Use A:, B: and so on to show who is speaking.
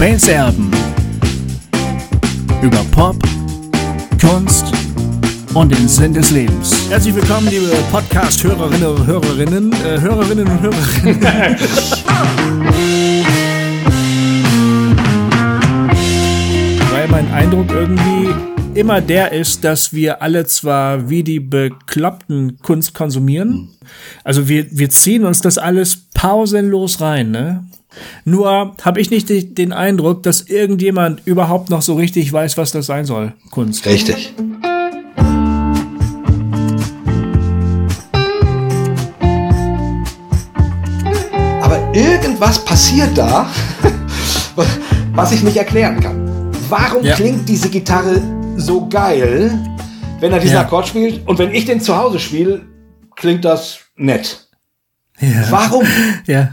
A: Basserben über Pop, Kunst und den Sinn des Lebens. Herzlich willkommen, liebe Podcast-Hörerinnen und Hörerinnen, äh, Hörerinnen und Hörerinnen. Weil mein Eindruck irgendwie immer der ist, dass wir alle zwar wie die Bekloppten Kunst konsumieren, also wir, wir ziehen uns das alles pausenlos rein, ne? Nur habe ich nicht den Eindruck, dass irgendjemand überhaupt noch so richtig weiß, was das sein soll, Kunst.
B: Richtig. Aber irgendwas passiert da, was ich nicht erklären kann. Warum ja. klingt diese Gitarre so geil, wenn er diesen ja. Akkord spielt? Und wenn ich den zu Hause spiele, klingt das nett. Ja. Warum?
A: Ja.